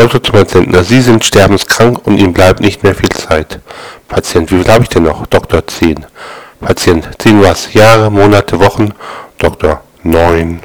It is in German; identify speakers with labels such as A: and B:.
A: Doktor zum Patienten, na, Sie sind sterbenskrank und Ihnen bleibt nicht mehr viel Zeit. Patient, wie viel habe ich denn noch? Doktor 10. Patient, 10 was? Jahre, Monate, Wochen? Doktor, 9.